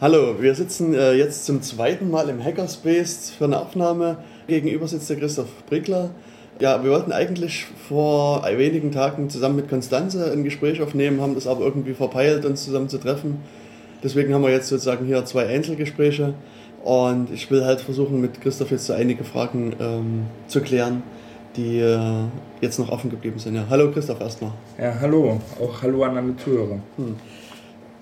Hallo, wir sitzen äh, jetzt zum zweiten Mal im Hackerspace für eine Aufnahme. Gegenüber sitzt der Christoph Brickler. Ja, wir wollten eigentlich vor wenigen Tagen zusammen mit Konstanze ein Gespräch aufnehmen, haben das aber irgendwie verpeilt, uns zusammen zu treffen. Deswegen haben wir jetzt sozusagen hier zwei Einzelgespräche und ich will halt versuchen, mit Christoph jetzt so einige Fragen ähm, zu klären, die äh, jetzt noch offen geblieben sind. Ja, hallo Christoph erstmal. Ja, hallo. Auch hallo an alle Zuhörer. Hm.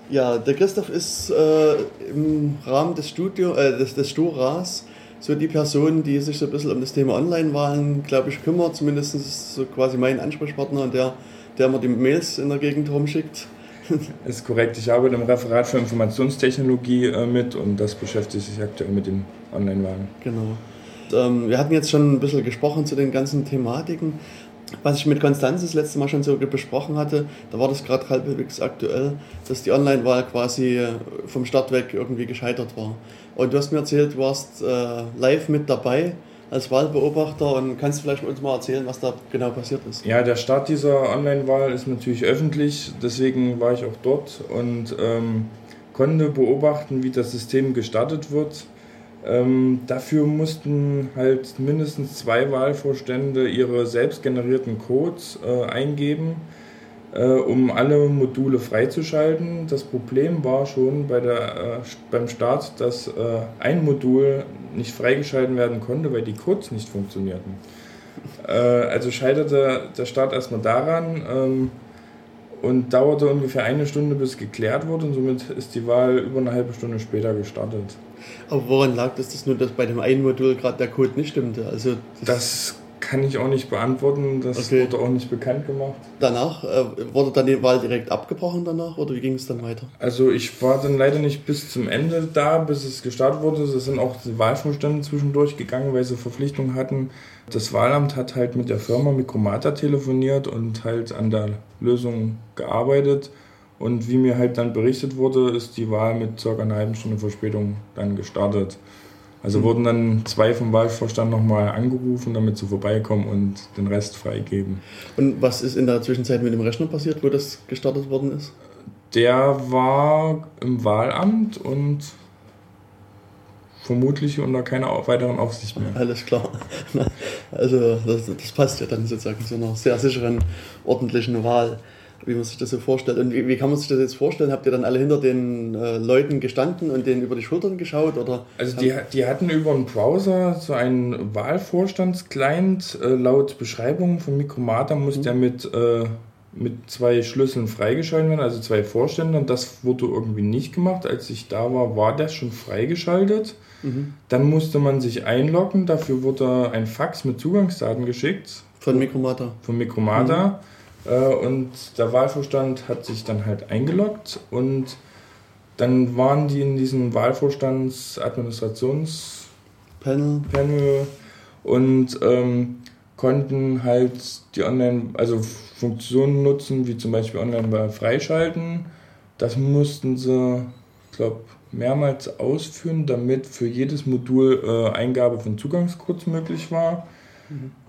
Ja, der Christoph ist äh, im Rahmen des Studio, äh, des, des Sturas so die Person, die sich so ein bisschen um das Thema Online-Wahlen, glaube ich, kümmert. Zumindest ist so quasi mein Ansprechpartner und der, der mir die Mails in der Gegend rumschickt. Ist korrekt. Ich arbeite im Referat für Informationstechnologie äh, mit und das beschäftigt sich aktuell mit den Online-Wahlen. Genau. Ähm, wir hatten jetzt schon ein bisschen gesprochen zu den ganzen Thematiken. Was ich mit Konstanz das letzte Mal schon so besprochen hatte, da war das gerade halbwegs aktuell, dass die Online-Wahl quasi äh, vom Start weg irgendwie gescheitert war. Und du hast mir erzählt, du warst äh, live mit dabei als Wahlbeobachter und kannst du vielleicht uns mal erzählen, was da genau passiert ist? Ja, der Start dieser Online-Wahl ist natürlich öffentlich, deswegen war ich auch dort und ähm, konnte beobachten, wie das System gestartet wird ähm, dafür mussten halt mindestens zwei Wahlvorstände ihre selbst generierten Codes äh, eingeben, äh, um alle Module freizuschalten. Das Problem war schon bei der, äh, beim Start, dass äh, ein Modul nicht freigeschalten werden konnte, weil die Codes nicht funktionierten. Äh, also scheiterte der Start erstmal daran ähm, und dauerte ungefähr eine Stunde, bis geklärt wurde und somit ist die Wahl über eine halbe Stunde später gestartet. Aber woran lag das, dass nur dass bei dem einen Modul gerade der Code nicht stimmte? Also das, das, kann ich auch nicht beantworten, das okay. wurde auch nicht bekannt gemacht. Danach äh, wurde dann die Wahl direkt abgebrochen danach oder wie ging es dann weiter? Also ich war dann leider nicht bis zum Ende da, bis es gestartet wurde. Es sind auch die Wahlvorstände zwischendurch gegangen, weil sie Verpflichtungen hatten. Das Wahlamt hat halt mit der Firma Mikromata telefoniert und halt an der Lösung gearbeitet. Und wie mir halt dann berichtet wurde, ist die Wahl mit ca. einer halben Stunde Verspätung dann gestartet. Also mhm. wurden dann zwei vom Wahlvorstand nochmal angerufen, damit sie vorbeikommen und den Rest freigeben. Und was ist in der Zwischenzeit mit dem Rechner passiert, wo das gestartet worden ist? Der war im Wahlamt und vermutlich unter keiner weiteren Aufsicht mehr. Alles klar. Also das, das passt ja dann sozusagen zu einer sehr sicheren, ordentlichen Wahl wie man sich das so vorstellt. Und wie, wie, kann man sich das jetzt vorstellen? Habt ihr dann alle hinter den äh, Leuten gestanden und denen über die Schultern geschaut? Oder also die, die hatten über einen Browser so einen Wahlvorstandsclient. Äh, laut Beschreibung von Mikromata muss mhm. der mit, äh, mit zwei Schlüsseln freigeschaltet werden, also zwei Vorstände. Und das wurde irgendwie nicht gemacht. Als ich da war, war das schon freigeschaltet. Mhm. Dann musste man sich einloggen. Dafür wurde ein Fax mit Zugangsdaten geschickt. Von Mikromata. Von Mikromata. Mhm und der Wahlvorstand hat sich dann halt eingeloggt und dann waren die in diesem Wahlvorstandsadministrationspanel Panel und ähm, konnten halt die Online, also Funktionen nutzen, wie zum Beispiel Online freischalten. Das mussten sie, ich glaube, mehrmals ausführen, damit für jedes Modul äh, Eingabe von Zugangscodes möglich war.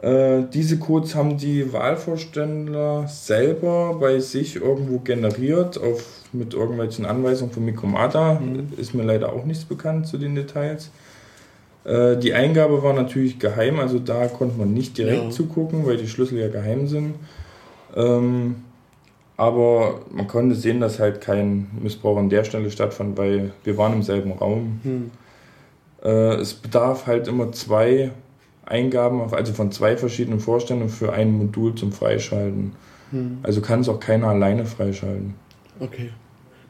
Äh, diese Codes haben die Wahlvorstände selber bei sich irgendwo generiert, auf, mit irgendwelchen Anweisungen von Mikromata. Mhm. Ist mir leider auch nichts bekannt zu den Details. Äh, die Eingabe war natürlich geheim, also da konnte man nicht direkt ja. zugucken, weil die Schlüssel ja geheim sind. Ähm, aber man konnte sehen, dass halt kein Missbrauch an der Stelle stattfand, weil wir waren im selben Raum. Mhm. Äh, es bedarf halt immer zwei Eingaben, also von zwei verschiedenen Vorständen für ein Modul zum Freischalten. Hm. Also kann es auch keiner alleine freischalten. Okay.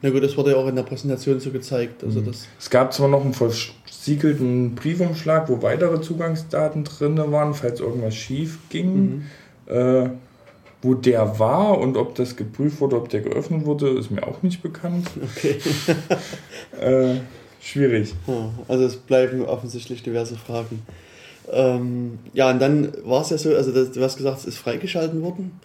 Na gut, das wurde ja auch in der Präsentation so gezeigt. Also hm. das es gab zwar noch einen versiegelten Briefumschlag, wo weitere Zugangsdaten drin waren, falls irgendwas schief ging. Mhm. Äh, wo der war und ob das geprüft wurde, ob der geöffnet wurde, ist mir auch nicht bekannt. Okay. äh, schwierig. also es bleiben offensichtlich diverse Fragen. Ähm, ja, und dann war es ja so, also das, du hast gesagt, es ist freigeschalten worden.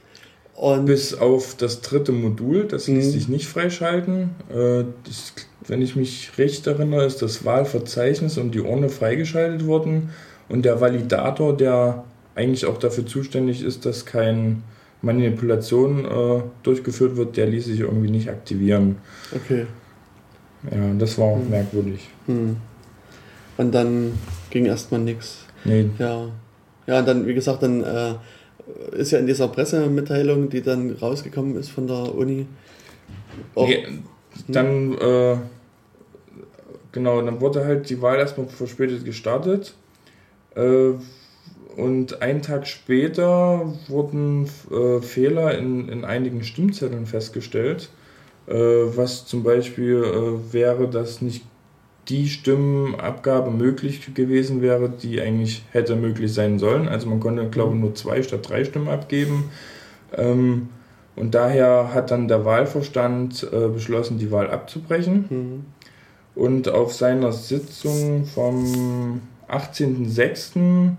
Und Bis auf das dritte Modul, das ließ mhm. sich nicht freischalten. Äh, das, wenn ich mich recht erinnere, ist das Wahlverzeichnis und die Urne freigeschaltet worden. Und der Validator, der eigentlich auch dafür zuständig ist, dass keine Manipulation äh, durchgeführt wird, der ließ sich irgendwie nicht aktivieren. Okay. Ja, das war auch hm. merkwürdig. Hm. Und dann ging erstmal nichts. Nee. Ja. Ja, und dann, wie gesagt, dann äh, ist ja in dieser Pressemitteilung, die dann rausgekommen ist von der Uni. Auch, nee, dann, äh, genau, dann wurde halt die Wahl erstmal verspätet gestartet. Äh, und einen Tag später wurden äh, Fehler in, in einigen Stimmzetteln festgestellt, äh, was zum Beispiel äh, wäre, dass nicht die Stimmenabgabe möglich gewesen wäre, die eigentlich hätte möglich sein sollen. Also man konnte, glaube ich, nur zwei statt drei Stimmen abgeben. Ähm, und daher hat dann der Wahlverstand äh, beschlossen, die Wahl abzubrechen. Mhm. Und auf seiner Sitzung vom 18.06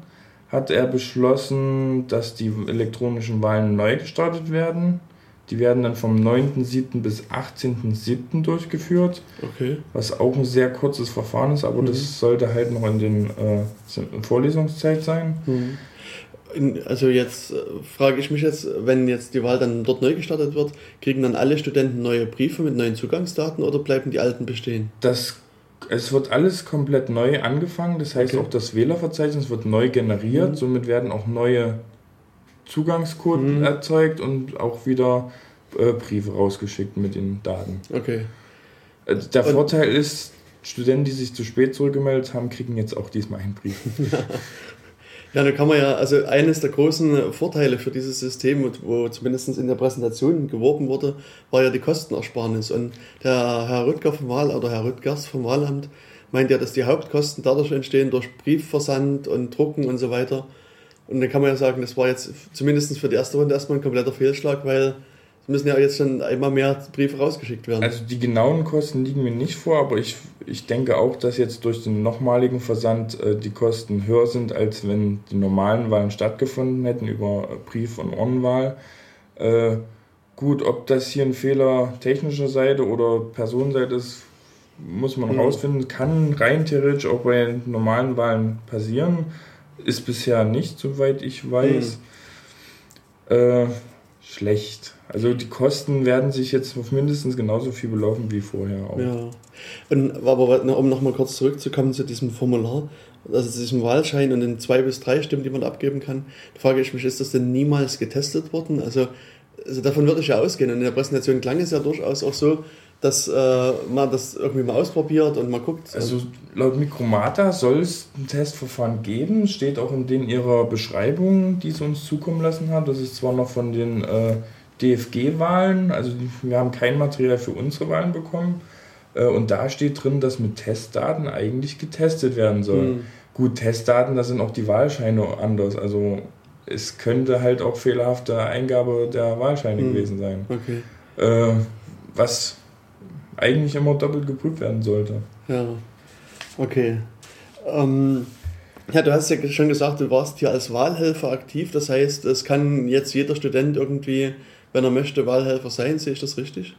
hat er beschlossen, dass die elektronischen Wahlen neu gestartet werden. Die werden dann vom 9.7. bis 18.7. durchgeführt. Okay. Was auch ein sehr kurzes Verfahren ist, aber mhm. das sollte halt noch in den äh, Vorlesungszeit sein. Mhm. Also jetzt äh, frage ich mich jetzt, wenn jetzt die Wahl dann dort neu gestartet wird, kriegen dann alle Studenten neue Briefe mit neuen Zugangsdaten oder bleiben die alten bestehen? Das es wird alles komplett neu angefangen, das heißt okay. auch das Wählerverzeichnis wird neu generiert, mhm. somit werden auch neue Zugangscode mhm. erzeugt und auch wieder äh, Briefe rausgeschickt mit den Daten. Okay. Äh, der und Vorteil ist, Studenten, die sich zu spät zurückgemeldet haben, kriegen jetzt auch diesmal einen Brief. Ja, da kann man ja, also eines der großen Vorteile für dieses System, wo zumindest in der Präsentation geworben wurde, war ja die Kostenersparnis. Und der Herr Rüttger vom Wahl oder Herr Rüttgers vom Wahlamt meint ja, dass die Hauptkosten dadurch entstehen durch Briefversand und Drucken und so weiter. Und dann kann man ja sagen, das war jetzt zumindest für die erste Runde erstmal ein kompletter Fehlschlag, weil es müssen ja jetzt schon einmal mehr Briefe rausgeschickt werden. Also die genauen Kosten liegen mir nicht vor, aber ich, ich denke auch, dass jetzt durch den nochmaligen Versand äh, die Kosten höher sind, als wenn die normalen Wahlen stattgefunden hätten über Brief- und Online-Wahl. Äh, gut, ob das hier ein Fehler technischer Seite oder Personenseite ist, muss man mhm. rausfinden. Kann rein theoretisch auch bei normalen Wahlen passieren. Ist bisher nicht, soweit ich weiß. Mhm. Äh, schlecht. Also die Kosten werden sich jetzt auf mindestens genauso viel belaufen wie vorher auch. Ja. Und, aber um nochmal kurz zurückzukommen zu diesem Formular, also zu diesem Wahlschein und den zwei bis drei Stimmen, die man abgeben kann, frage ich mich, ist das denn niemals getestet worden? Also, also davon würde ich ja ausgehen. Und in der Präsentation klang es ja durchaus auch so, dass äh, man das irgendwie mal ausprobiert und mal guckt. Also laut Mikromata soll es ein Testverfahren geben, steht auch in den ihrer Beschreibung, die sie uns zukommen lassen hat. Das ist zwar noch von den äh, DFG-Wahlen, also wir haben kein Material für unsere Wahlen bekommen. Äh, und da steht drin, dass mit Testdaten eigentlich getestet werden soll. Mhm. Gut, Testdaten, da sind auch die Wahlscheine anders. Also es könnte halt auch fehlerhafte Eingabe der Wahlscheine mhm. gewesen sein. Okay. Äh, was eigentlich immer doppelt geprüft werden sollte. Ja, okay. Ähm, ja, du hast ja schon gesagt, du warst hier als Wahlhelfer aktiv. Das heißt, es kann jetzt jeder Student irgendwie wenn er möchte, Wahlhelfer sein. Sehe ich das richtig?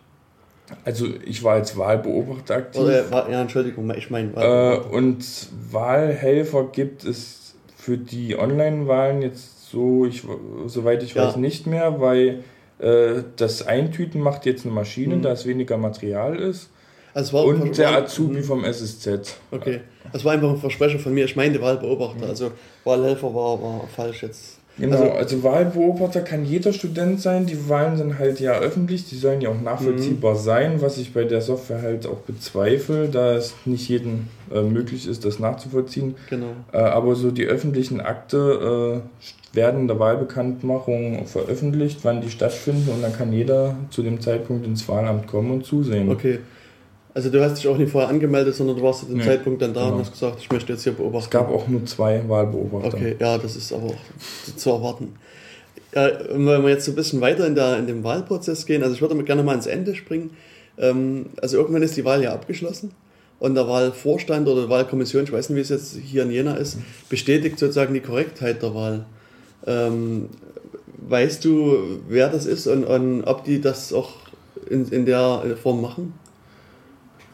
Also ich war als Wahlbeobachter aktiv. Oder, ja, Entschuldigung, ich meine Äh, und Wahlhelfer gibt es für die Online-Wahlen jetzt so, ich, soweit ich ja. weiß, nicht mehr, weil das Eintüten macht jetzt eine Maschine, mhm. da es weniger Material ist. Also und der Azubi mhm. vom SSZ. Okay, das war einfach ein Versprecher von mir. Ich meinte Wahlbeobachter, mhm. also Wahlhelfer war, war falsch jetzt. Genau, also, also, Wahlbeobachter kann jeder Student sein. Die Wahlen sind halt ja öffentlich, die sollen ja auch nachvollziehbar mhm. sein, was ich bei der Software halt auch bezweifle, da es nicht jedem äh, möglich ist, das nachzuvollziehen. Genau. Äh, aber so die öffentlichen Akte äh, werden in der Wahlbekanntmachung veröffentlicht, wann die stattfinden und dann kann jeder zu dem Zeitpunkt ins Wahlamt kommen und zusehen. Okay. Also du hast dich auch nicht vorher angemeldet, sondern du warst zu dem nee, Zeitpunkt dann da genau. und hast gesagt, ich möchte jetzt hier beobachten. Es gab auch nur zwei Wahlbeobachter. Okay, ja, das ist aber auch zu erwarten. Ja, wenn wir jetzt so ein bisschen weiter in, der, in den Wahlprozess gehen, also ich würde gerne mal ans Ende springen. Ähm, also irgendwann ist die Wahl ja abgeschlossen und der Wahlvorstand oder Wahlkommission, ich weiß nicht, wie es jetzt hier in Jena ist, bestätigt sozusagen die Korrektheit der Wahl. Ähm, weißt du, wer das ist und, und ob die das auch in, in der Form machen?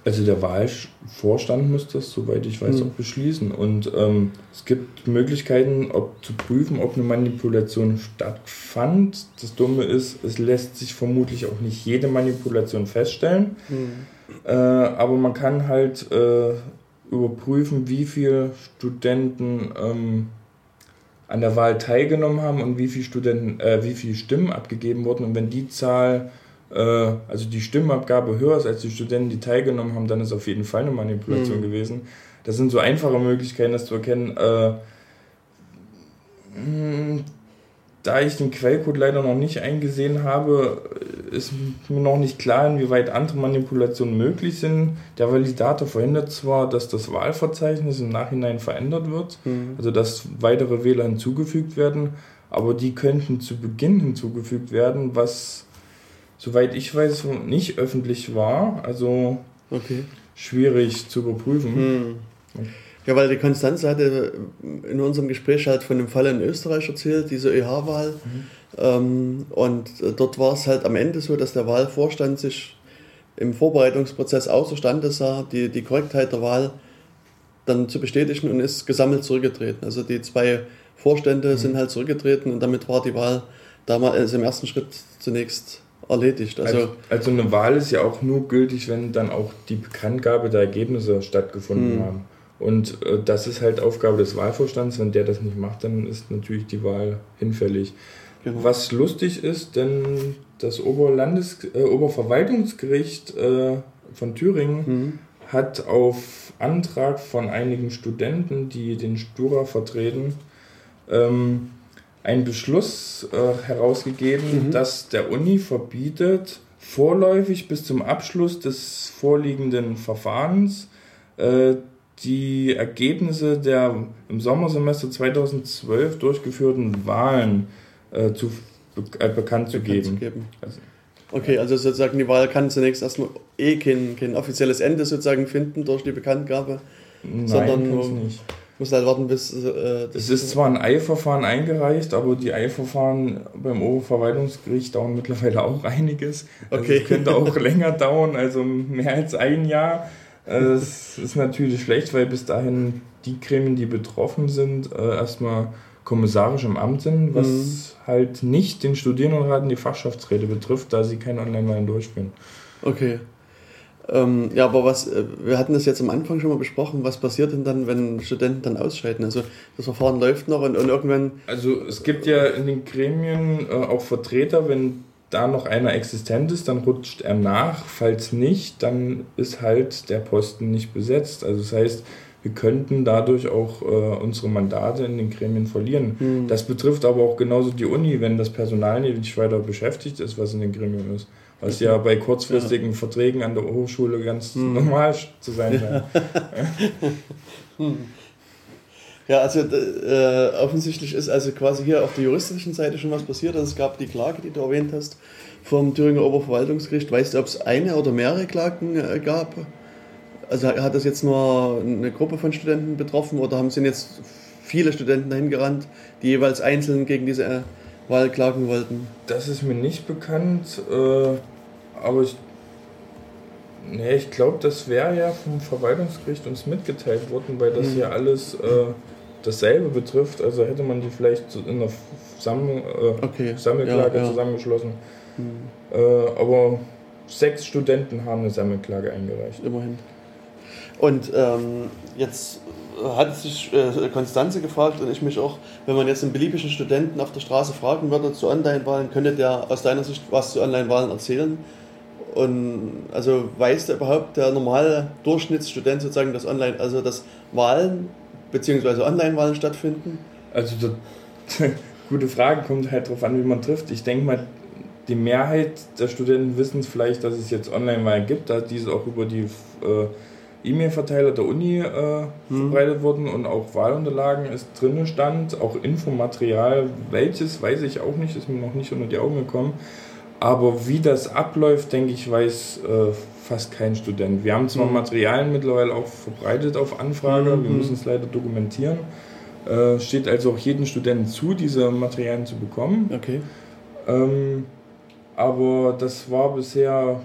Also der Wahlvorstand muss das, soweit ich weiß, mhm. auch beschließen. Und ähm, es gibt Möglichkeiten, ob zu prüfen, ob eine Manipulation stattfand. Das Dumme ist, es lässt sich vermutlich auch nicht jede Manipulation feststellen. Mhm. Äh, aber man kann halt äh, überprüfen, wie viele Studenten ähm, an der Wahl teilgenommen haben und wie viele Studenten, äh, wie viele Stimmen abgegeben wurden. Und wenn die Zahl, also die Stimmenabgabe höher ist als die Studenten, die teilgenommen haben, dann ist auf jeden Fall eine Manipulation mhm. gewesen. Das sind so einfache Möglichkeiten, das zu erkennen. Äh, hm, da ich den Quellcode leider noch nicht eingesehen habe, ist mir noch nicht klar, inwieweit andere Manipulationen möglich sind. Der Validator verhindert zwar, dass das Wahlverzeichnis im Nachhinein verändert wird, mhm. also dass weitere Wähler hinzugefügt werden, aber die könnten zu Beginn hinzugefügt werden, was, soweit ich weiß, nicht öffentlich war. Also okay. schwierig zu überprüfen. Mhm. Ja, weil die Konstanze hatte in unserem Gespräch halt von dem Fall in Österreich erzählt, diese ÖH-Wahl. Mhm. Ähm, und dort war es halt am Ende so, dass der Wahlvorstand sich im Vorbereitungsprozess außerstande sah, die, die Korrektheit der Wahl dann zu bestätigen und ist gesammelt zurückgetreten. Also die zwei Vorstände mhm. sind halt zurückgetreten und damit war die Wahl damals also im ersten Schritt zunächst erledigt. Also, also, also, eine Wahl ist ja auch nur gültig, wenn dann auch die Bekanntgabe der Ergebnisse stattgefunden mhm. haben. Und äh, das ist halt Aufgabe des Wahlvorstands. Wenn der das nicht macht, dann ist natürlich die Wahl hinfällig. Genau. Was lustig ist, denn das Oberlandes äh, Oberverwaltungsgericht äh, von Thüringen mhm. hat auf Antrag von einigen Studenten, die den Stura vertreten, ähm, einen Beschluss äh, herausgegeben, mhm. dass der Uni verbietet, vorläufig bis zum Abschluss des vorliegenden Verfahrens äh, die Ergebnisse der im Sommersemester 2012 durchgeführten Wahlen äh, zu, äh, bekannt, zu geben. Zu geben. Also, okay, also sozusagen die Wahl kann zunächst erstmal eh kein, kein offizielles Ende sozusagen finden durch die Bekanntgabe, Nein, sondern nicht. Muss halt warten, bis. Äh, es ist zwar ein Eilverfahren eingereicht, aber die Eilverfahren beim Oberverwaltungsgericht dauern mittlerweile auch einiges. Also okay. Es könnte auch länger dauern, also mehr als ein Jahr. Das ist natürlich schlecht, weil bis dahin die Gremien, die betroffen sind, äh, erstmal kommissarisch im Amt sind, was mhm. halt nicht den Studierendenrat und die Fachschaftsräte betrifft, da sie keine Online-Wahlen durchführen. Okay. Ähm, ja, aber was, äh, wir hatten das jetzt am Anfang schon mal besprochen, was passiert denn dann, wenn Studenten dann ausscheiden? Also das Verfahren läuft noch und, und irgendwann. Also es gibt ja in den Gremien äh, auch Vertreter, wenn da noch einer existent ist, dann rutscht er nach. Falls nicht, dann ist halt der Posten nicht besetzt. Also das heißt, wir könnten dadurch auch äh, unsere Mandate in den Gremien verlieren. Mhm. Das betrifft aber auch genauso die Uni, wenn das Personal nicht weiter beschäftigt ist, was in den Gremien ist. Was ja bei kurzfristigen ja. Verträgen an der Hochschule ganz mhm. normal zu sein scheint. Ja. hm. Ja, also äh, offensichtlich ist also quasi hier auf der juristischen Seite schon was passiert. Also es gab die Klage, die du erwähnt hast, vom Thüringer Oberverwaltungsgericht. Weißt du, ob es eine oder mehrere Klagen äh, gab? Also hat das jetzt nur eine Gruppe von Studenten betroffen oder haben sind jetzt viele Studenten dahin gerannt, die jeweils einzeln gegen diese äh, Wahl klagen wollten? Das ist mir nicht bekannt, äh, aber ich Nee, ich glaube, das wäre ja vom Verwaltungsgericht uns mitgeteilt worden, weil das mhm. ja alles äh, dasselbe betrifft. Also hätte man die vielleicht in einer Sammel, äh, okay. Sammelklage ja, ja. zusammengeschlossen. Mhm. Äh, aber sechs Studenten haben eine Sammelklage eingereicht. Immerhin. Und ähm, jetzt hat sich äh, Konstanze gefragt und ich mich auch, wenn man jetzt einen beliebigen Studenten auf der Straße fragen würde zu Online-Wahlen, könnte der aus deiner Sicht was zu Online-Wahlen erzählen? Und also weiß der überhaupt der normale Durchschnittsstudent sozusagen, dass Online, also dass Wahlen beziehungsweise Online-Wahlen stattfinden? Also das, gute Frage, kommt halt darauf an, wie man trifft. Ich denke mal, die Mehrheit der Studenten wissen vielleicht, dass es jetzt Online-Wahlen gibt, da diese auch über die äh, E-Mail-Verteiler der Uni äh, hm. verbreitet wurden und auch Wahlunterlagen ist drin stand, auch Infomaterial, welches weiß ich auch nicht, ist mir noch nicht unter die Augen gekommen. Aber wie das abläuft, denke ich, weiß äh, fast kein Student. Wir haben zwar mhm. Materialien mittlerweile auch verbreitet auf Anfrage, mhm. wir müssen es leider dokumentieren. Äh, steht also auch jedem Studenten zu, diese Materialien zu bekommen. Okay. Ähm, aber das war bisher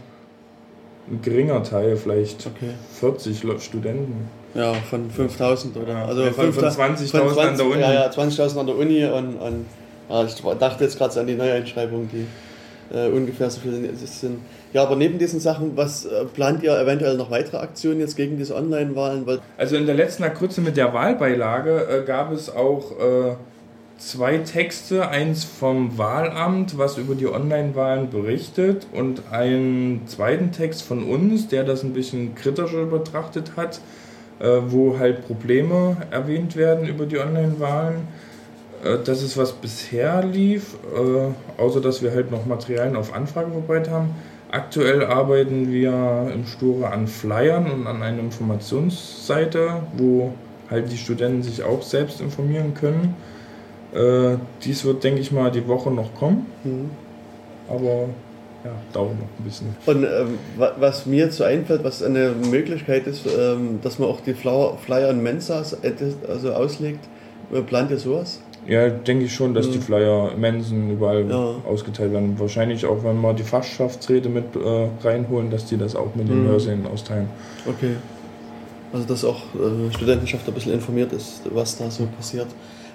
ein geringer Teil, vielleicht okay. 40 Studenten. Ja, von 5000 oder? Also ja, von, von 20.000 an der Uni. Ja, ja 20.000 an der Uni und, und ja, ich dachte jetzt gerade an die Neueinschreibung, die äh, ungefähr so viele sind. Ja, aber neben diesen Sachen, was äh, plant ihr eventuell noch weitere Aktionen jetzt gegen diese Online-Wahlen? Also in der letzten Akkurze mit der Wahlbeilage äh, gab es auch äh, zwei Texte, eins vom Wahlamt, was über die Online-Wahlen berichtet und einen zweiten Text von uns, der das ein bisschen kritischer betrachtet hat, äh, wo halt Probleme erwähnt werden über die Online-Wahlen. Äh, das ist was bisher lief, äh, außer dass wir halt noch Materialien auf Anfrage vorbei haben. Aktuell arbeiten wir im Sture an Flyern und an einer Informationsseite, wo halt die Studenten sich auch selbst informieren können. Äh, dies wird, denke ich mal, die Woche noch kommen. Mhm. Aber ja, dauert noch ein bisschen. Und ähm, was mir jetzt so einfällt, was eine Möglichkeit ist, ähm, dass man auch die Flyer und Mensas also auslegt, plant ihr sowas? Ja, denke ich schon, dass mhm. die Flyer Mensen überall ja. ausgeteilt werden. Wahrscheinlich auch, wenn wir die Fachschaftsräte mit äh, reinholen, dass die das auch mit den mhm. Hörsälen austeilen. Okay. Also, dass auch äh, Studentenschaft ein bisschen informiert ist, was da so passiert.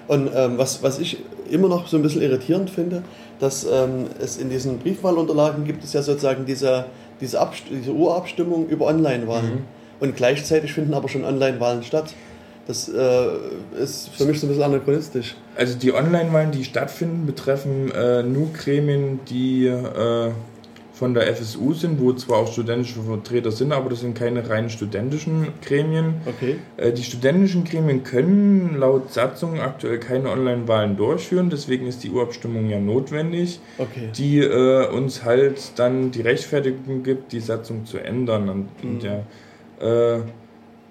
Und ähm, was, was ich immer noch so ein bisschen irritierend finde, dass ähm, es in diesen Briefwahlunterlagen gibt es ja sozusagen diese, diese, diese Urabstimmung über Online-Wahlen. Mhm. Und gleichzeitig finden aber schon Online-Wahlen statt. Das äh, ist für mich so ein bisschen anachronistisch. Also die Online-Wahlen, die stattfinden, betreffen äh, nur Gremien, die äh, von der FSU sind, wo zwar auch studentische Vertreter sind, aber das sind keine rein studentischen Gremien. Okay. Äh, die studentischen Gremien können laut Satzung aktuell keine Online-Wahlen durchführen, deswegen ist die Urabstimmung ja notwendig, okay. die äh, uns halt dann die Rechtfertigung gibt, die Satzung zu ändern. Und, mhm. und ja, äh,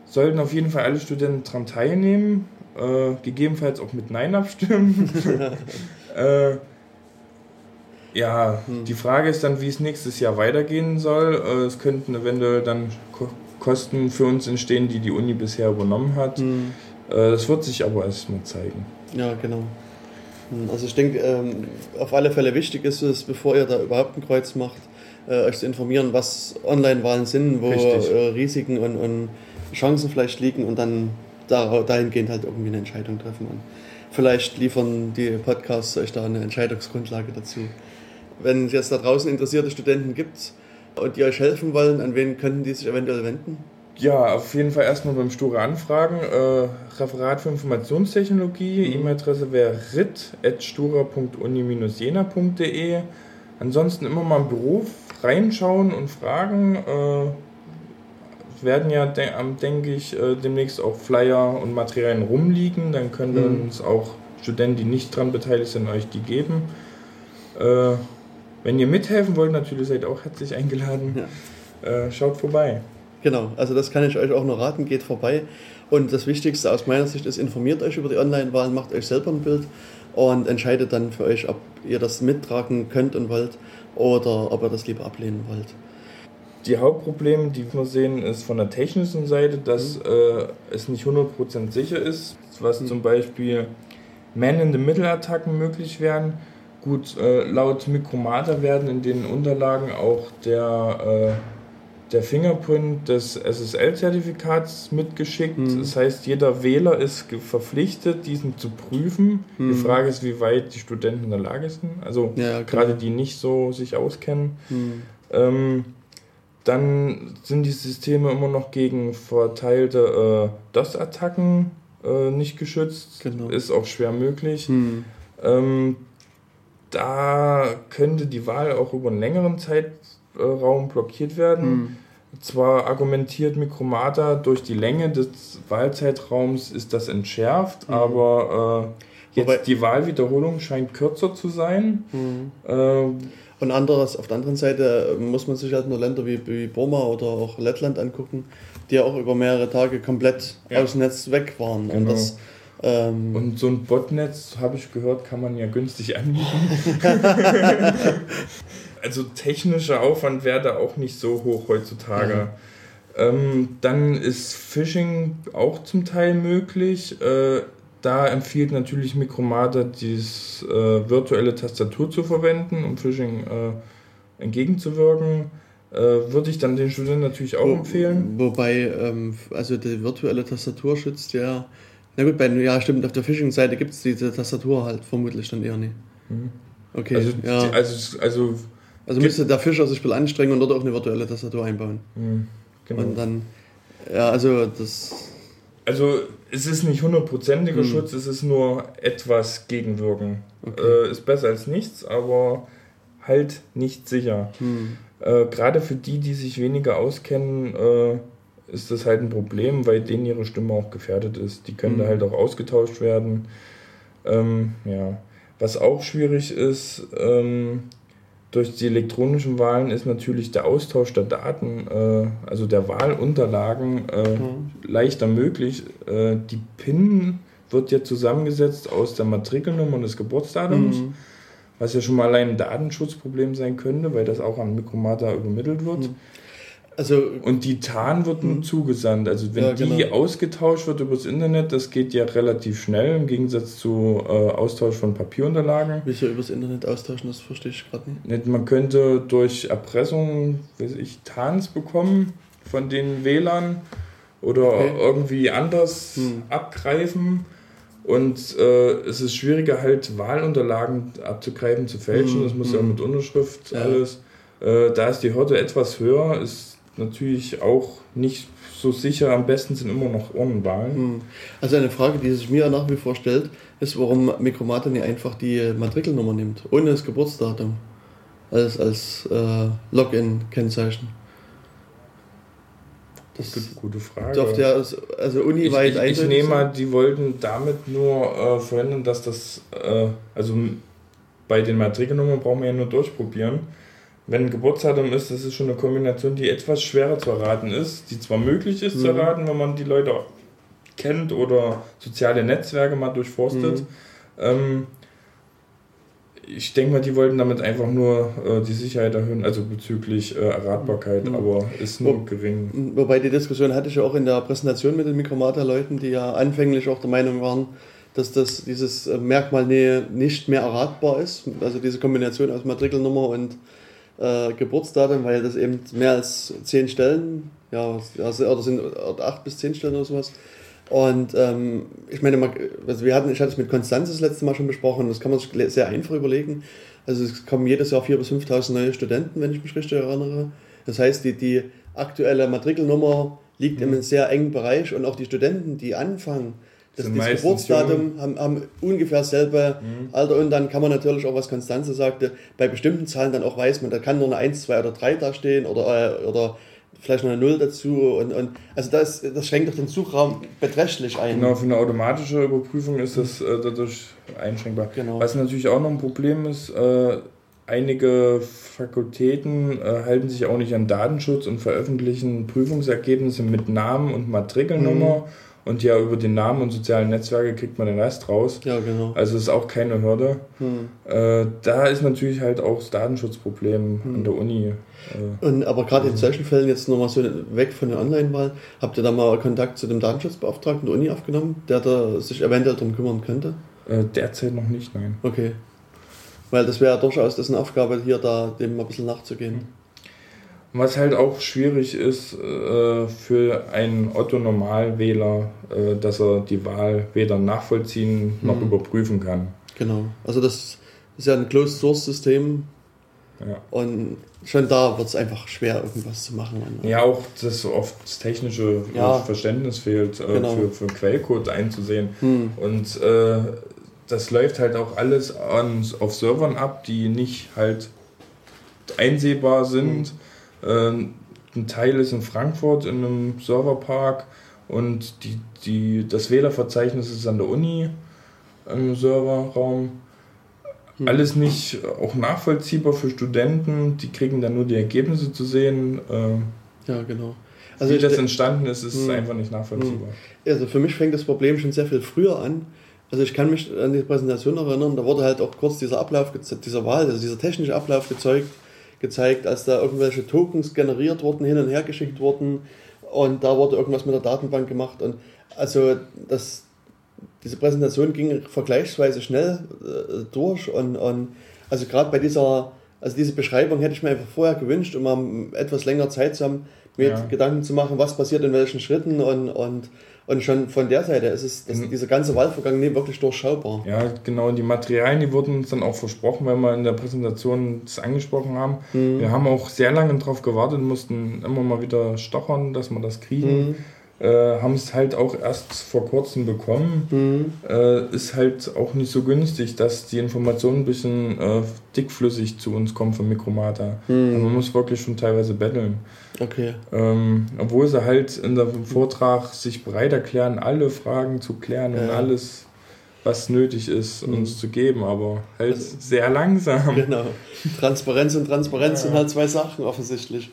sollten auf jeden Fall alle Studenten daran teilnehmen, äh, gegebenenfalls auch mit Nein abstimmen. ja, hm. die Frage ist dann, wie es nächstes Jahr weitergehen soll. Äh, es könnten eventuell dann Kosten für uns entstehen, die die Uni bisher übernommen hat. Hm. Äh, das wird sich aber erst mal zeigen. Ja, genau. Hm, also ich denke, ähm, auf alle Fälle wichtig ist es, bevor ihr da überhaupt ein Kreuz macht, äh, euch zu informieren, was Online-Wahlen sind, wo Risiken und, und, Chancen vielleicht liegen und dann dahingehend halt irgendwie eine Entscheidung treffen. Und vielleicht liefern die Podcasts euch da eine Entscheidungsgrundlage dazu wenn es jetzt da draußen interessierte Studenten gibt und die euch helfen wollen, an wen könnten die sich eventuell wenden? Ja, auf jeden Fall erstmal beim Sture anfragen. Äh, Referat für Informationstechnologie, mhm. E-Mail-Adresse wäre rit.stura.uni-jena.de. Ansonsten immer mal im Beruf reinschauen und fragen. Äh, werden ja, de denke ich, äh, demnächst auch Flyer und Materialien rumliegen. Dann können mhm. uns auch Studenten, die nicht daran beteiligt sind, euch die geben. Äh, wenn ihr mithelfen wollt, natürlich seid ihr auch herzlich eingeladen. Ja. Äh, schaut vorbei. Genau, also das kann ich euch auch nur raten, geht vorbei. Und das Wichtigste aus meiner Sicht ist, informiert euch über die Online-Wahlen, macht euch selber ein Bild und entscheidet dann für euch, ob ihr das mittragen könnt und wollt oder ob ihr das lieber ablehnen wollt. Die Hauptprobleme, die wir sehen, ist von der technischen Seite, dass mhm. äh, es nicht 100% sicher ist, was mhm. zum Beispiel Man-in-the-Middle-Attacken möglich werden Gut, äh, laut Mikromata werden in den Unterlagen auch der, äh, der Fingerprint des SSL-Zertifikats mitgeschickt. Mhm. Das heißt, jeder Wähler ist verpflichtet, diesen zu prüfen. Mhm. Die Frage ist, wie weit die Studenten in der Lage sind. Also ja, gerade die nicht so sich auskennen. Mhm. Ähm, dann sind die Systeme immer noch gegen verteilte äh, DOS-Attacken äh, nicht geschützt. Genau. Ist auch schwer möglich. Mhm. Ähm, da könnte die Wahl auch über einen längeren Zeitraum blockiert werden. Mhm. Zwar argumentiert Mikromata, durch die Länge des Wahlzeitraums ist das entschärft, mhm. aber äh, jetzt Wobei, die Wahlwiederholung scheint kürzer zu sein. Mhm. Äh, und anderes, auf der anderen Seite muss man sich halt nur Länder wie, wie Burma oder auch Lettland angucken, die ja auch über mehrere Tage komplett ja. aus dem Netz weg waren. Genau. Und das ähm und so ein Botnetz, habe ich gehört, kann man ja günstig anbieten. also technischer Aufwand wäre da auch nicht so hoch heutzutage. Ja. Ähm, dann ist Phishing auch zum Teil möglich. Äh, da empfiehlt natürlich Micromata, die äh, virtuelle Tastatur zu verwenden, um Phishing äh, entgegenzuwirken. Äh, würde ich dann den Studenten natürlich auch Wo, empfehlen. Wobei, ähm, also die virtuelle Tastatur schützt ja na gut, bei, ja, stimmt, auf der Phishing-Seite gibt es diese Tastatur halt vermutlich dann eher nicht. Mhm. Okay, also, ja. also, also Also müsste der Fischer sich ein anstrengen und dort auch eine virtuelle Tastatur einbauen. Mhm, genau. Und dann, ja, also das. Also es ist nicht hundertprozentiger mhm. Schutz, es ist nur etwas gegenwirken. Okay. Äh, ist besser als nichts, aber halt nicht sicher. Mhm. Äh, Gerade für die, die sich weniger auskennen, äh, ist das halt ein Problem, weil denen ihre Stimme auch gefährdet ist. Die können mhm. da halt auch ausgetauscht werden. Ähm, ja. Was auch schwierig ist, ähm, durch die elektronischen Wahlen ist natürlich der Austausch der Daten, äh, also der Wahlunterlagen, äh, mhm. leichter möglich. Äh, die PIN wird ja zusammengesetzt aus der Matrikelnummer und des Geburtsdatums, mhm. was ja schon mal allein ein Datenschutzproblem sein könnte, weil das auch an Mikromata übermittelt wird. Mhm. Also, und die TAN wird nun hm. zugesandt. Also wenn ja, genau. die ausgetauscht wird übers Internet, das geht ja relativ schnell im Gegensatz zu äh, Austausch von Papierunterlagen. Wie soll übers Internet austauschen, das verstehe ich gerade nicht. Man könnte durch Erpressung, weiß ich, TANs bekommen von den Wählern oder okay. irgendwie anders hm. abgreifen. Und äh, es ist schwieriger, halt Wahlunterlagen abzugreifen, zu fälschen. Hm. Das muss hm. ja mit Unterschrift ja. alles. Äh, da ist die Hürde etwas höher, ist natürlich auch nicht so sicher. Am besten sind immer noch Urnenwahlen. Hm. Also eine Frage, die sich mir nach wie vor stellt, ist, warum Mikromata nicht einfach die Matrikelnummer nimmt, ohne das Geburtsdatum als, als äh, Login-Kennzeichen. Das ist eine gute Frage. Auf der, also uniweit ich, ich, ich nehme mal, die wollten damit nur äh, verhindern, dass das, äh, also bei den Matrikelnummern brauchen wir ja nur durchprobieren wenn ein Geburtsdatum ist, das ist schon eine Kombination, die etwas schwerer zu erraten ist, die zwar möglich ist mhm. zu erraten, wenn man die Leute kennt oder soziale Netzwerke mal durchforstet. Mhm. Ähm, ich denke mal, die wollten damit einfach nur äh, die Sicherheit erhöhen, also bezüglich äh, Erratbarkeit, mhm. aber ist nur Wo, gering. Wobei die Diskussion hatte ich ja auch in der Präsentation mit den Mikromata-Leuten, die ja anfänglich auch der Meinung waren, dass das, dieses Merkmal nicht mehr erratbar ist. Also diese Kombination aus Matrikelnummer und äh, Geburtsdatum, weil das eben mehr als zehn Stellen, ja, also, oder sind acht bis zehn Stellen oder sowas. Und ähm, ich meine, also wir hatten, ich hatte es mit Konstanz das letzte Mal schon besprochen, das kann man sich sehr einfach überlegen. Also es kommen jedes Jahr 4.000 bis 5.000 neue Studenten, wenn ich mich richtig erinnere. Das heißt, die, die aktuelle Matrikelnummer liegt mhm. in einem sehr engen Bereich und auch die Studenten, die anfangen, das, das Geburtsdatum haben, haben, ungefähr dasselbe mhm. Alter und dann kann man natürlich auch, was Konstanze sagte, bei bestimmten Zahlen dann auch weiß man, da kann nur eine 1, 2 oder 3 da stehen oder, äh, oder vielleicht noch eine 0 dazu und, und also das, das schränkt doch den Suchraum beträchtlich ein. Genau, für eine automatische Überprüfung ist das äh, dadurch einschränkbar. Genau. Was natürlich auch noch ein Problem ist, äh, einige Fakultäten äh, halten sich auch nicht an Datenschutz und veröffentlichen Prüfungsergebnisse mit Namen und Matrikelnummer. Mhm und ja, über den Namen und sozialen Netzwerke kriegt man den Rest raus. Ja, genau. Also ist auch keine Hürde. Hm. Äh, da ist natürlich halt auch das Datenschutzproblem hm. an der Uni. Äh, und, aber gerade in solchen Fällen jetzt nochmal so weg von der Online-Wahl, habt ihr da mal Kontakt zu dem Datenschutzbeauftragten der Uni aufgenommen, der da sich eventuell darum kümmern könnte? Äh, derzeit noch nicht, nein. Okay. Weil das wäre durchaus dessen Aufgabe, hier da dem mal ein bisschen nachzugehen. Was halt auch schwierig ist äh, für einen Otto-Normalwähler, äh, dass er die Wahl weder nachvollziehen noch mhm. überprüfen kann. Genau. Also das ist ja ein Closed-Source-System. Ja. Und schon da wird es einfach schwer, irgendwas zu machen. Ja, auch dass oft das technische ja. Verständnis fehlt, äh, genau. für, für Quellcode einzusehen. Hm. Und äh, das läuft halt auch alles an, auf Servern ab, die nicht halt einsehbar sind. Hm ähm, ein Teil ist in Frankfurt in einem Serverpark und die, die, das Wählerverzeichnis ist an der Uni im Serverraum. Hm. Alles nicht auch nachvollziehbar für Studenten, die kriegen dann nur die Ergebnisse zu sehen. Ähm, ja, genau. Also wie das entstanden ist, ist hm. einfach nicht nachvollziehbar. Hm. Also für mich fängt das Problem schon sehr viel früher an. Also ich kann mich an die Präsentation erinnern, da wurde halt auch kurz dieser Ablauf, dieser Wahl, also dieser technische Ablauf gezeigt gezeigt, als da irgendwelche Tokens generiert wurden, hin und her geschickt wurden und da wurde irgendwas mit der Datenbank gemacht und also das, diese Präsentation ging vergleichsweise schnell äh, durch und, und also gerade bei dieser, also diese Beschreibung hätte ich mir einfach vorher gewünscht, um etwas länger Zeit zu haben, mit ja. Gedanken zu machen, was passiert in welchen Schritten und, und, und schon von der Seite ist es, ist dieser ganze Wahlvorgang nicht wirklich durchschaubar. Ja, genau, die Materialien, die wurden uns dann auch versprochen, weil wir in der Präsentation das angesprochen haben. Mhm. Wir haben auch sehr lange darauf gewartet, mussten immer mal wieder stochern, dass wir das kriegen. Mhm äh, haben es halt auch erst vor kurzem bekommen. Mhm. Äh, ist halt auch nicht so günstig, dass die Informationen ein bisschen äh, dickflüssig zu uns kommen von Mikromata. Mhm. Also man muss wirklich schon teilweise betteln. Okay. Ähm, obwohl sie halt in dem Vortrag sich bereit erklären, alle Fragen zu klären ja. und alles was nötig ist, mhm. uns zu geben, aber halt also, sehr langsam. Genau. Transparenz und Transparenz ja. sind halt zwei Sachen offensichtlich.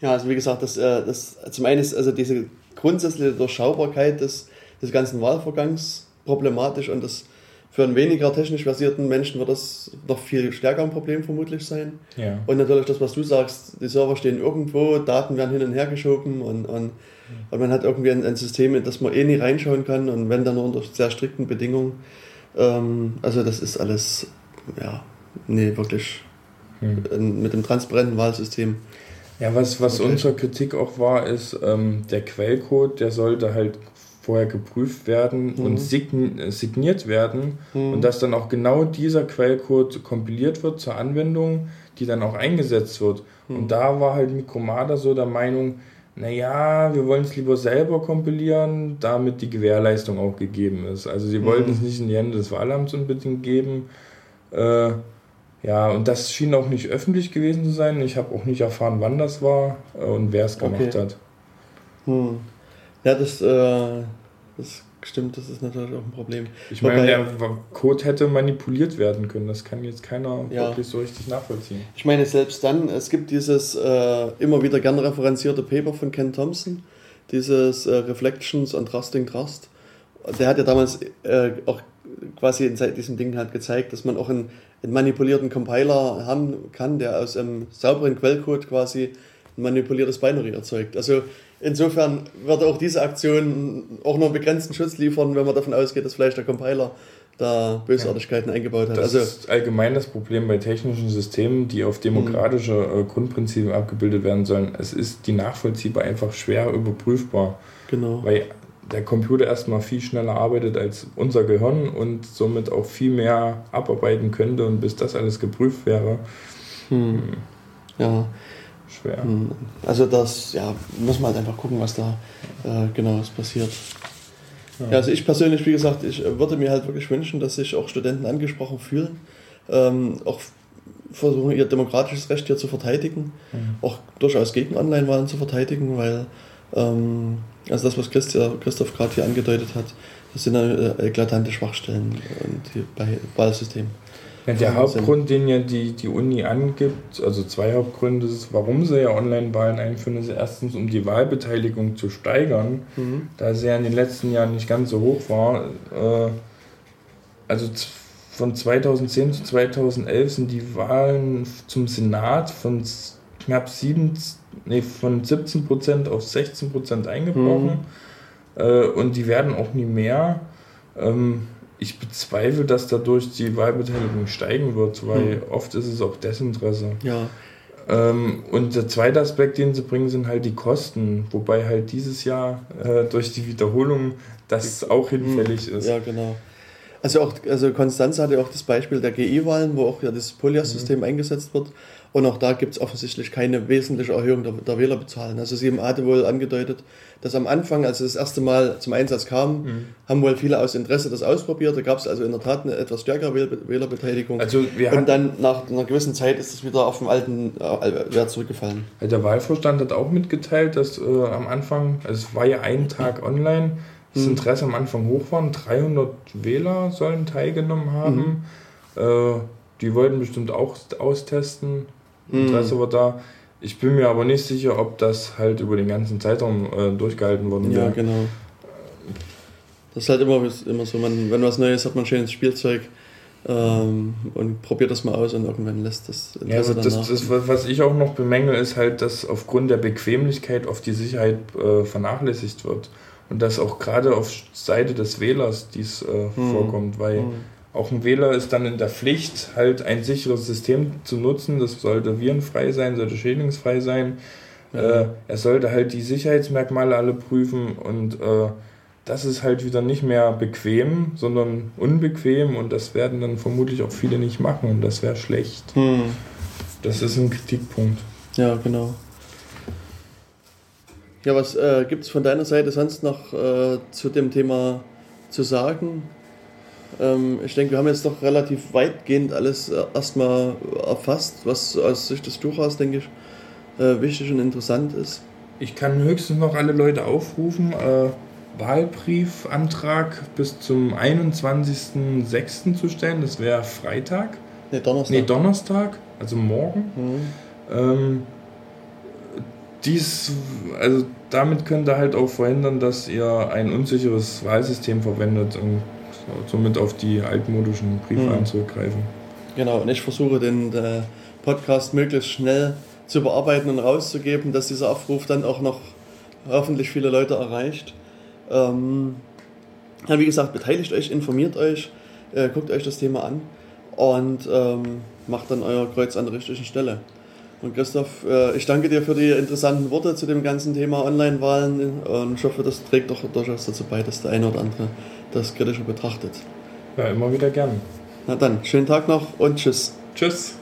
Ja, also wie gesagt, das, äh, das zum einen ist also diese grundsätzliche Durchschaubarkeit des, des ganzen Wahlvorgangs problematisch und das für einen weniger technisch versierten Menschen wird das noch viel stärker ein Problem vermutlich sein. Ja. Und natürlich das, was du sagst, die Server stehen irgendwo, Daten werden hin und her geschoben und, und, und man hat irgendwie ein, ein System, in das man eh nie reinschauen kann und wenn dann nur unter sehr strikten Bedingungen. Ähm, also das ist alles, ja, nee, wirklich hm. mit dem transparenten Wahlsystem ja, was, was okay. unsere Kritik auch war, ist, ähm, der Quellcode, der sollte halt vorher geprüft werden mhm. und signiert werden mhm. und dass dann auch genau dieser Quellcode kompiliert wird zur Anwendung, die dann auch eingesetzt wird. Mhm. Und da war halt Mikromada so der Meinung, naja, wir wollen es lieber selber kompilieren, damit die Gewährleistung auch gegeben ist. Also sie wollten mhm. es nicht in die Hände des Wahlamts unbedingt geben. Äh, ja, und das schien auch nicht öffentlich gewesen zu sein. Ich habe auch nicht erfahren, wann das war äh, und wer es gemacht okay. hat. Hm. Ja, das, äh, das stimmt, das ist natürlich auch ein Problem. Ich meine, der Code hätte manipuliert werden können. Das kann jetzt keiner ja. wirklich so richtig nachvollziehen. Ich meine, selbst dann, es gibt dieses äh, immer wieder gern referenzierte Paper von Ken Thompson, dieses äh, Reflections on Trusting Trust. Der hat ja damals äh, auch quasi in diesem Ding halt gezeigt, dass man auch in einen manipulierten Compiler haben kann, der aus einem sauberen Quellcode quasi ein manipuliertes Binary erzeugt. Also insofern wird auch diese Aktion auch nur einen begrenzten Schutz liefern, wenn man davon ausgeht, dass vielleicht der Compiler da Bösartigkeiten ja. eingebaut hat. Das also, ist allgemein das Problem bei technischen Systemen, die auf demokratische mhm. äh, Grundprinzipien abgebildet werden sollen. Es ist die Nachvollziehbar einfach schwer überprüfbar. Genau. Weil der Computer erstmal viel schneller arbeitet als unser Gehirn und somit auch viel mehr abarbeiten könnte und bis das alles geprüft wäre. Hm. Ja. Schwer. Hm. Also das, ja, muss man halt einfach gucken, was da äh, genau passiert. Ja. ja. also ich persönlich, wie gesagt, ich würde mir halt wirklich wünschen, dass sich auch Studenten angesprochen fühlen, ähm, auch versuchen, ihr demokratisches Recht hier zu verteidigen, mhm. auch durchaus gegen Online-Wahlen zu verteidigen, weil ähm, also das, was Christoph gerade hier angedeutet hat, das sind äh, eklatante Schwachstellen bei Wahlsystemen. Ja, der Hauptgrund, den ja die, die Uni angibt, also zwei Hauptgründe, ist, warum sie ja Online-Wahlen einführen, ist erstens, um die Wahlbeteiligung zu steigern, mhm. da sie ja in den letzten Jahren nicht ganz so hoch war. Äh, also von 2010 zu 2011 sind die Wahlen zum Senat von knapp 7, nee, von 17% auf 16% eingebrochen. Mhm. Äh, und die werden auch nie mehr. Ähm, ich bezweifle, dass dadurch die Wahlbeteiligung steigen wird, weil mhm. oft ist es auch Desinteresse. Ja. Ähm, und der zweite Aspekt, den sie bringen, sind halt die Kosten, wobei halt dieses Jahr äh, durch die Wiederholung das auch hinfällig ist. Ja, genau. Also auch, also Konstanz hatte auch das Beispiel der GI-Wahlen, wo auch ja das Polyas-System mhm. eingesetzt wird. Und auch da gibt es offensichtlich keine wesentliche Erhöhung der, der Wählerbezahlen. Also Sie hatte wohl angedeutet, dass am Anfang, als es das erste Mal zum Einsatz kam, mhm. haben wohl viele aus Interesse das ausprobiert. Da gab es also in der Tat eine etwas stärkere Wählerbeteiligung. Also Und dann nach einer gewissen Zeit ist es wieder auf den alten äh, Wert zurückgefallen. Der Wahlvorstand hat auch mitgeteilt, dass äh, am Anfang, also es war ja ein Tag online, das mhm. Interesse am Anfang hoch war. 300 Wähler sollen teilgenommen haben. Mhm. Äh, die wollten bestimmt auch austesten. Interesse mhm. war da. Ich bin mir aber nicht sicher, ob das halt über den ganzen Zeitraum äh, durchgehalten worden wäre. Ja, genau. Das ist halt immer, immer so, man, wenn was Neues hat, man schönes Spielzeug ähm, und probiert das mal aus und irgendwann lässt das ja, das, danach. Das, was ich auch noch bemängel, ist halt, dass aufgrund der Bequemlichkeit oft die Sicherheit äh, vernachlässigt wird. Und dass auch gerade auf Seite des Wählers dies äh, hm. vorkommt, weil hm. Auch ein Wähler ist dann in der Pflicht, halt ein sicheres System zu nutzen. Das sollte virenfrei sein, sollte schädlingsfrei sein. Äh, er sollte halt die Sicherheitsmerkmale alle prüfen und äh, das ist halt wieder nicht mehr bequem, sondern unbequem und das werden dann vermutlich auch viele nicht machen und das wäre schlecht. Hm. Das ist ein Kritikpunkt. Ja, genau. Ja, was äh, gibt es von deiner Seite sonst noch äh, zu dem Thema zu sagen? Ähm, ich denke, wir haben jetzt doch relativ weitgehend alles äh, erstmal erfasst, was aus Sicht des Tuchers, denke ich, äh, wichtig und interessant ist. Ich kann höchstens noch alle Leute aufrufen, äh, Wahlbriefantrag bis zum 21.06. zu stellen. Das wäre Freitag. Nee, Donnerstag. Nee, Donnerstag, also morgen. Mhm. Ähm, dies, also damit könnt ihr halt auch verhindern, dass ihr ein unsicheres Wahlsystem verwendet und somit auf die altmodischen Briefwahlen mhm. zurückgreifen. Genau, und ich versuche den äh, Podcast möglichst schnell zu bearbeiten und rauszugeben, dass dieser Aufruf dann auch noch hoffentlich viele Leute erreicht. Ähm, ja, wie gesagt, beteiligt euch, informiert euch, äh, guckt euch das Thema an und ähm, macht dann euer Kreuz an der richtigen Stelle. Und Christoph, äh, ich danke dir für die interessanten Worte zu dem ganzen Thema Online-Wahlen und ich hoffe, das trägt doch durchaus dazu bei, dass der eine oder andere das kritischer betrachtet. Ja, immer wieder gern. Na dann, schönen Tag noch und tschüss. Tschüss.